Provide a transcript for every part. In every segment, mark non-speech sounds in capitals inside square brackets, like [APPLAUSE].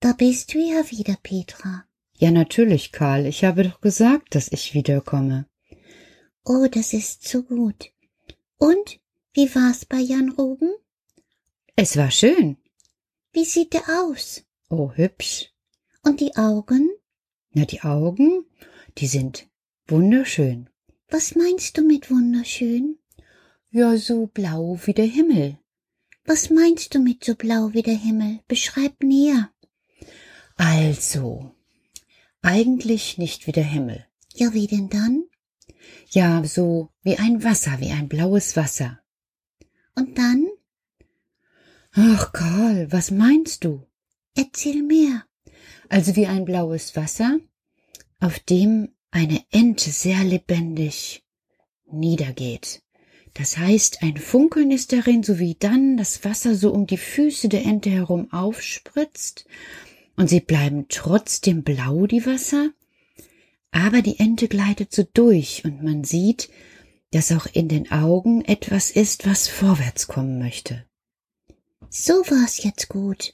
Da bist du ja wieder, Petra. Ja, natürlich, Karl. Ich habe doch gesagt, dass ich wiederkomme. Oh, das ist so gut. Und wie war's bei Jan Ruben? Es war schön. Wie sieht er aus? Oh, hübsch. Und die Augen? Na, die Augen, die sind wunderschön. Was meinst du mit wunderschön? Ja, so blau wie der Himmel. Was meinst du mit so blau wie der Himmel? Beschreib näher. Also, eigentlich nicht wie der Himmel. Ja, wie denn dann? Ja, so wie ein Wasser, wie ein blaues Wasser. Und dann? Ach, Karl, was meinst du? Erzähl mehr. Also wie ein blaues Wasser, auf dem eine Ente sehr lebendig niedergeht. Das heißt, ein Funkeln ist darin, so wie dann das Wasser so um die Füße der Ente herum aufspritzt, und sie bleiben trotzdem blau, die Wasser, aber die Ente gleitet so durch, und man sieht, dass auch in den Augen etwas ist, was vorwärts kommen möchte. So war's jetzt gut.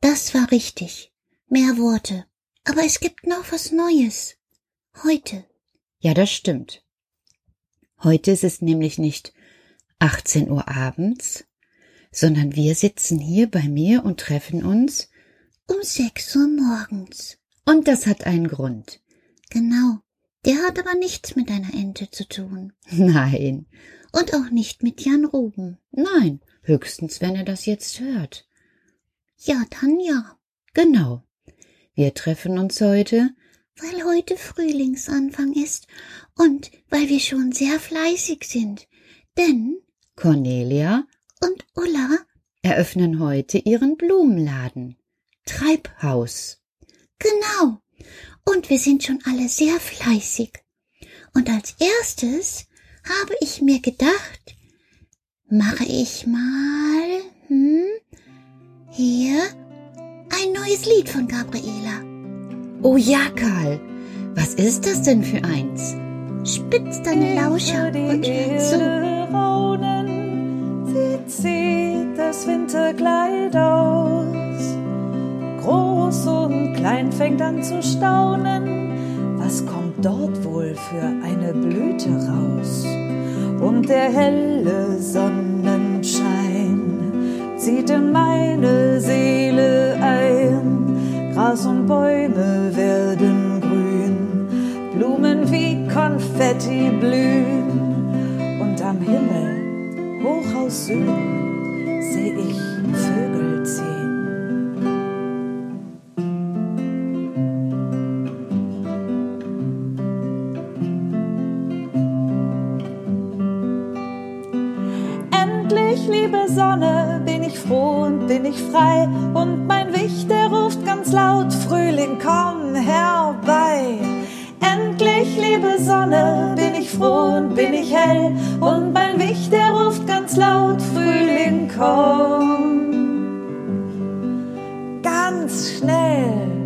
Das war richtig. Mehr Worte. Aber es gibt noch was Neues. Heute. Ja, das stimmt. Heute ist es nämlich nicht 18 Uhr abends, sondern wir sitzen hier bei mir und treffen uns um 6 Uhr morgens. Und das hat einen Grund. Genau. Der hat aber nichts mit einer Ente zu tun. [LAUGHS] Nein. Und auch nicht mit Jan Ruben. Nein, höchstens wenn er das jetzt hört. Ja, dann ja. Genau. Wir treffen uns heute, weil heute Frühlingsanfang ist und weil wir schon sehr fleißig sind. Denn Cornelia und Ulla eröffnen heute ihren Blumenladen. Treibhaus. Genau. Und wir sind schon alle sehr fleißig. Und als erstes habe ich mir gedacht, mache ich mal, hm, hier ein neues Lied von Gabriela. Oh ja, Karl. Was ist das denn für eins? Spitz deine Lauscher und hör zu. Raunen, sie zieht das Winterkleid aus. Klein fängt an zu staunen. Was kommt dort wohl für eine Blüte raus? Und der helle Sonnenschein zieht in meine Seele ein. Gras und Bäume werden grün, Blumen wie Konfetti blühen. Und am Himmel, hoch aus Süden, ich frei. Und mein Wicht, der ruft ganz laut, Frühling, komm herbei. Endlich, liebe Sonne, bin ich froh und bin ich hell. Und mein Wicht, der ruft ganz laut, Frühling, komm. Ganz schnell.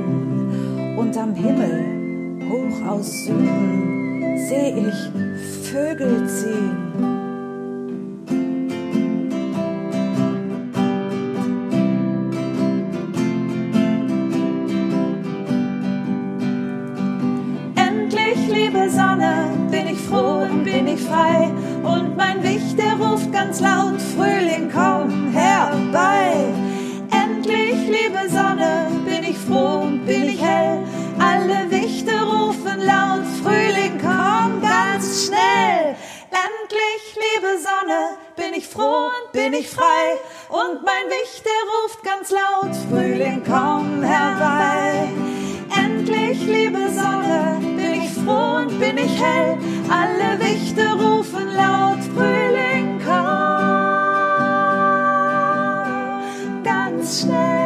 Und am Himmel, hoch aus Süden, seh ich Vögel ziehen. Ich frei. Und mein Wicht, der ruft ganz laut, Frühling, komm herbei. Endlich, liebe Sonne, bin ich froh und bin ich hell. Alle Wichte rufen laut, Frühling, komm ganz schnell.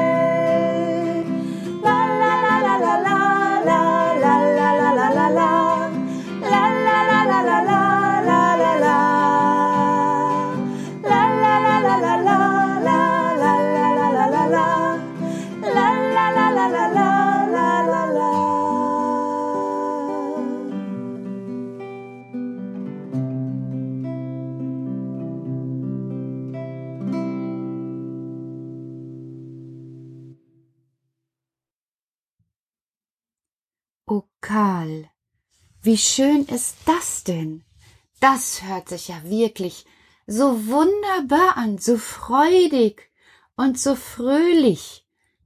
Wie schön ist das denn? Das hört sich ja wirklich so wunderbar an, so freudig und so fröhlich.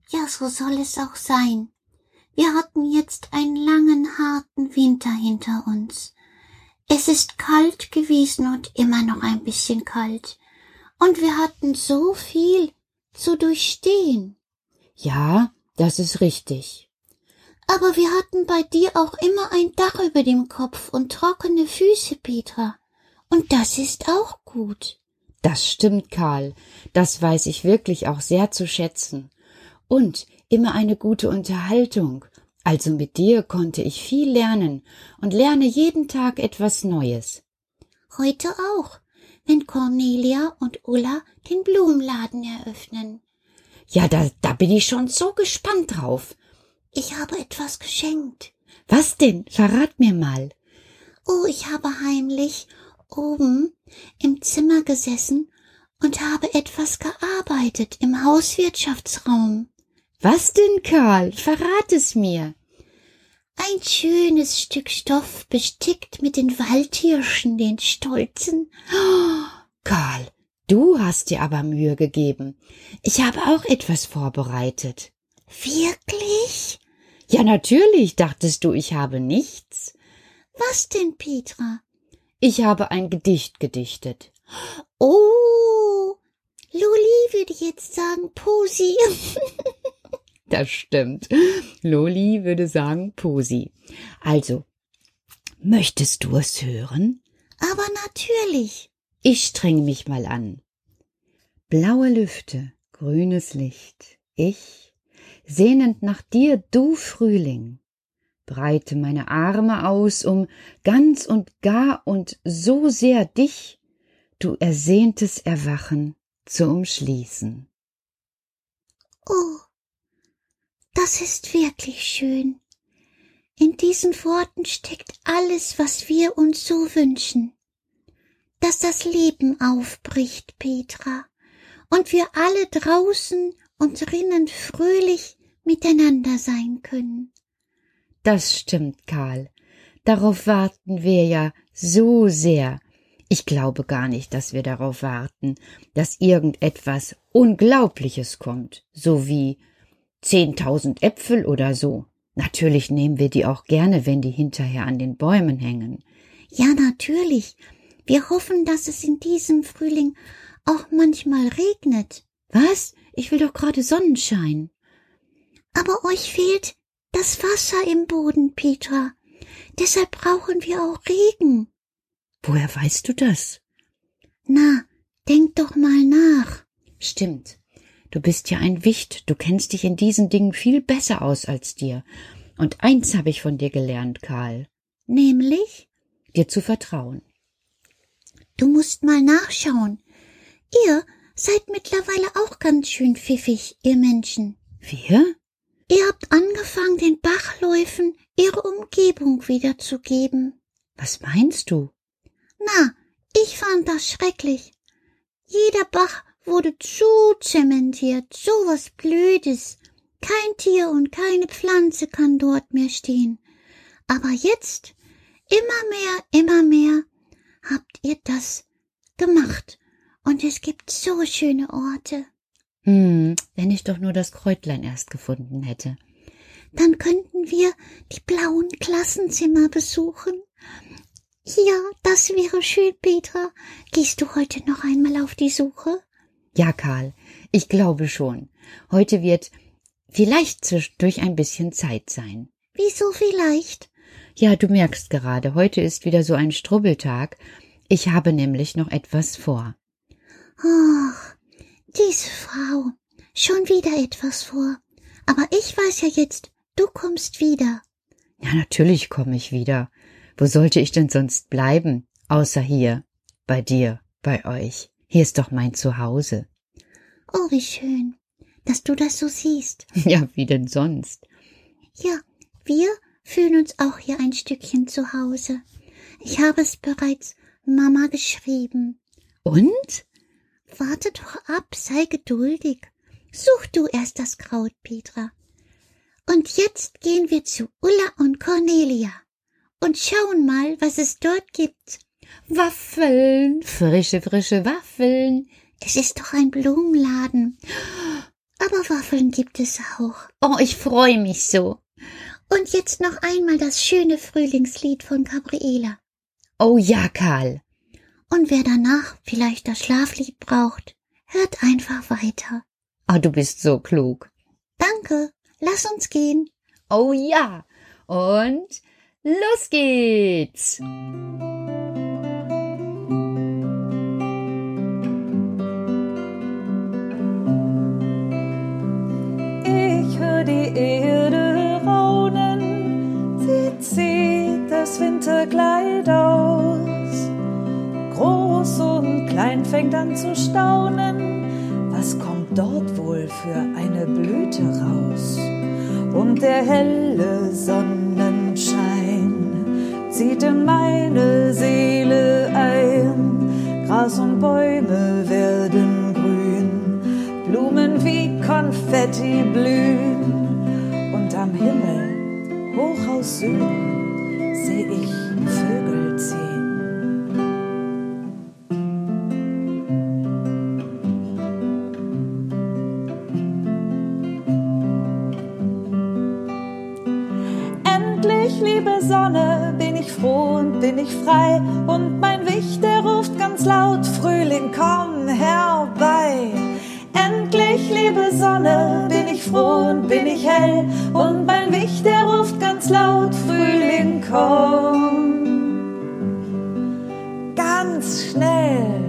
Ja, so soll es auch sein. Wir hatten jetzt einen langen, harten Winter hinter uns. Es ist kalt gewesen und immer noch ein bisschen kalt. Und wir hatten so viel zu durchstehen. Ja, das ist richtig. Aber wir hatten bei dir auch immer ein Dach über dem Kopf und trockene Füße, Petra. Und das ist auch gut. Das stimmt, Karl. Das weiß ich wirklich auch sehr zu schätzen. Und immer eine gute Unterhaltung. Also mit dir konnte ich viel lernen und lerne jeden Tag etwas Neues. Heute auch, wenn Cornelia und Ulla den Blumenladen eröffnen. Ja, da, da bin ich schon so gespannt drauf. Ich habe etwas geschenkt. Was denn? Verrat mir mal. Oh, ich habe heimlich oben im Zimmer gesessen und habe etwas gearbeitet im Hauswirtschaftsraum. Was denn, Karl? Verrat es mir. Ein schönes Stück Stoff bestickt mit den Waldhirschen, den Stolzen. Oh, [GASPS] Karl, du hast dir aber Mühe gegeben. Ich habe auch etwas vorbereitet. Wirklich? Ja, natürlich, dachtest du, ich habe nichts. Was denn, Petra? Ich habe ein Gedicht gedichtet. Oh, Luli würde jetzt sagen Posi. [LAUGHS] Das stimmt. Loli würde sagen Posi. Also, möchtest du es hören? Aber natürlich. Ich streng mich mal an. Blaue Lüfte, grünes Licht, ich, sehnend nach dir, du Frühling, breite meine Arme aus, um ganz und gar und so sehr dich, du ersehntes Erwachen, zu umschließen. Oh, das ist wirklich schön. In diesen Worten steckt alles, was wir uns so wünschen. Dass das Leben aufbricht, Petra, und wir alle draußen und drinnen fröhlich miteinander sein können. Das stimmt, Karl. Darauf warten wir ja so sehr. Ich glaube gar nicht, dass wir darauf warten, dass irgendetwas Unglaubliches kommt, so wie zehntausend Äpfel oder so. Natürlich nehmen wir die auch gerne, wenn die hinterher an den Bäumen hängen. Ja, natürlich. Wir hoffen, dass es in diesem Frühling auch manchmal regnet. Was? Ich will doch gerade Sonnenschein. Aber euch fehlt das Wasser im Boden, Petra. Deshalb brauchen wir auch Regen. Woher weißt du das? Na, denk doch mal nach. Stimmt. Du bist ja ein Wicht, du kennst dich in diesen Dingen viel besser aus als dir. Und eins habe ich von dir gelernt, Karl. Nämlich? Dir zu vertrauen. Du musst mal nachschauen. Ihr seid mittlerweile auch ganz schön pfiffig, ihr Menschen. Wir? Ihr habt angefangen, den Bachläufen ihre Umgebung wiederzugeben. Was meinst du? Na, ich fand das schrecklich. Jeder Bach wurde zu zementiert, so was Blödes. Kein Tier und keine Pflanze kann dort mehr stehen. Aber jetzt, immer mehr, immer mehr, habt ihr das gemacht. Und es gibt so schöne Orte. Hm, wenn ich doch nur das Kräutlein erst gefunden hätte. Dann könnten wir die blauen Klassenzimmer besuchen. Ja, das wäre schön, Petra. Gehst du heute noch einmal auf die Suche? Ja, Karl, ich glaube schon. Heute wird vielleicht zwischendurch ein bisschen Zeit sein. Wieso vielleicht? Ja, du merkst gerade, heute ist wieder so ein Strubbeltag. Ich habe nämlich noch etwas vor. Ach, diese Frau. Schon wieder etwas vor. Aber ich weiß ja jetzt, du kommst wieder. Ja, natürlich komme ich wieder. Wo sollte ich denn sonst bleiben? Außer hier, bei dir, bei euch. Hier ist doch mein Zuhause. Oh, wie schön, dass du das so siehst. [LAUGHS] Ja, wie denn sonst? Ja, wir fühlen uns auch hier ein Stückchen zu Hause. Ich habe es bereits Mama geschrieben. Und? Warte doch ab, sei geduldig. Such du erst das Kraut, Petra. Und jetzt gehen wir zu Ulla und Cornelia und schauen mal, was es dort gibt. Waffeln, frische, frische Waffeln. Es ist doch ein Blumenladen. Aber Waffeln gibt es auch. Oh, ich freue mich so. Und jetzt noch einmal das schöne Frühlingslied von Gabriela. Oh ja, Karl. Und wer danach vielleicht das Schlaflied braucht, hört einfach weiter. Oh, du bist so klug. Danke. Lass uns gehen. Oh ja. Und los geht's. Fängt an zu staunen, was kommt dort wohl für eine Blüte raus? Und der helle Sonnenschein zieht in meine Seele ein, Gras und Bäume werden grün, Blumen wie Konfetti blühen. Und am Himmel hoch aus Süden seh ich Vögel bin ich frei und mein Wicht, der ruft ganz laut, Frühling, komm herbei. Endlich, liebe Sonne, bin ich froh und bin ich hell. Und mein Wicht, der ruft ganz laut, Frühling, komm. Ganz schnell.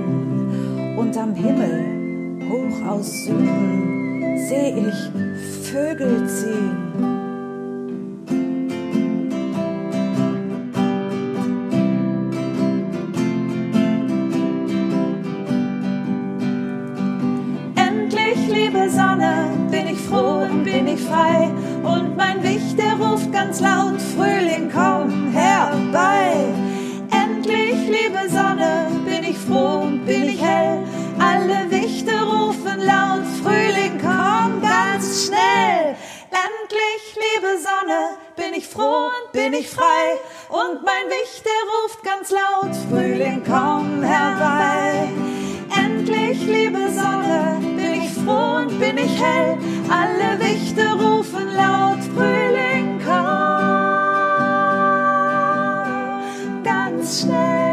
Und am Himmel, hoch aus Süden, seh ich Vögel ziehen. Endlich, liebe Sonne, bin ich froh und bin ich frei. Froh und bin ich frei. Und mein Wicht, der ruft ganz laut, Frühling, komm herbei. Endlich, liebe Sonne, bin ich froh und bin ich hell. Alle Wichte rufen laut, Frühling, komm ganz schnell.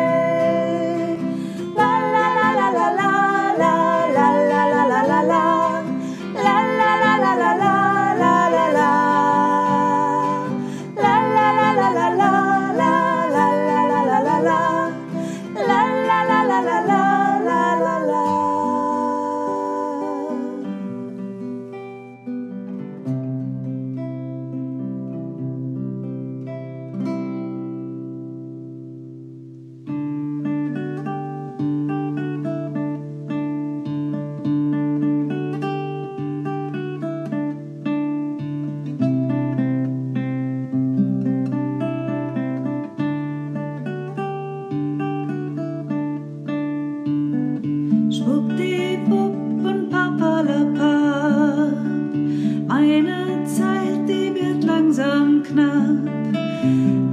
langsam knapp,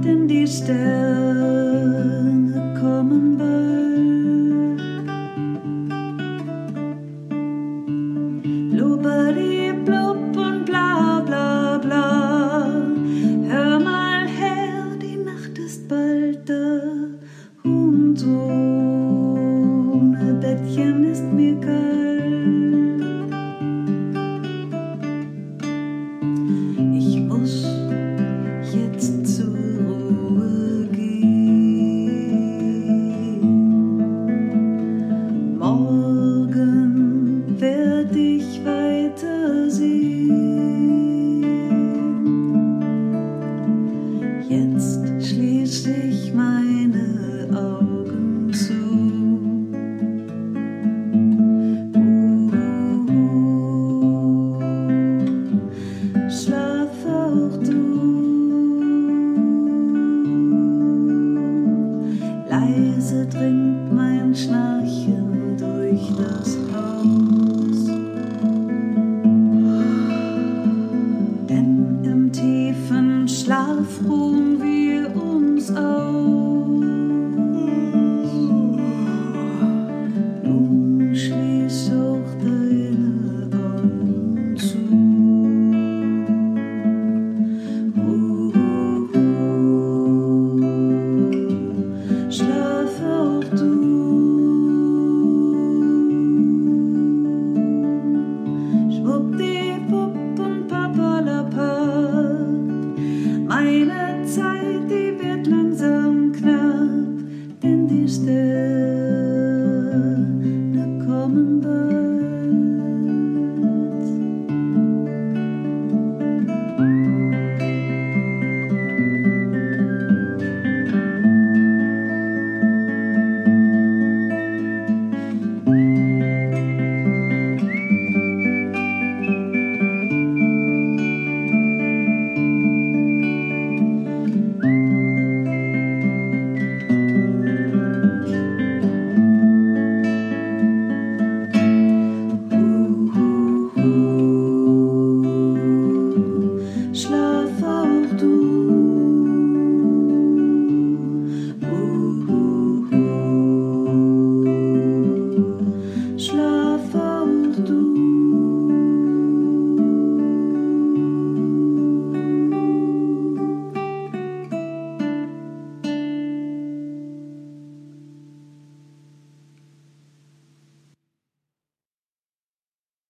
denn die Stelle.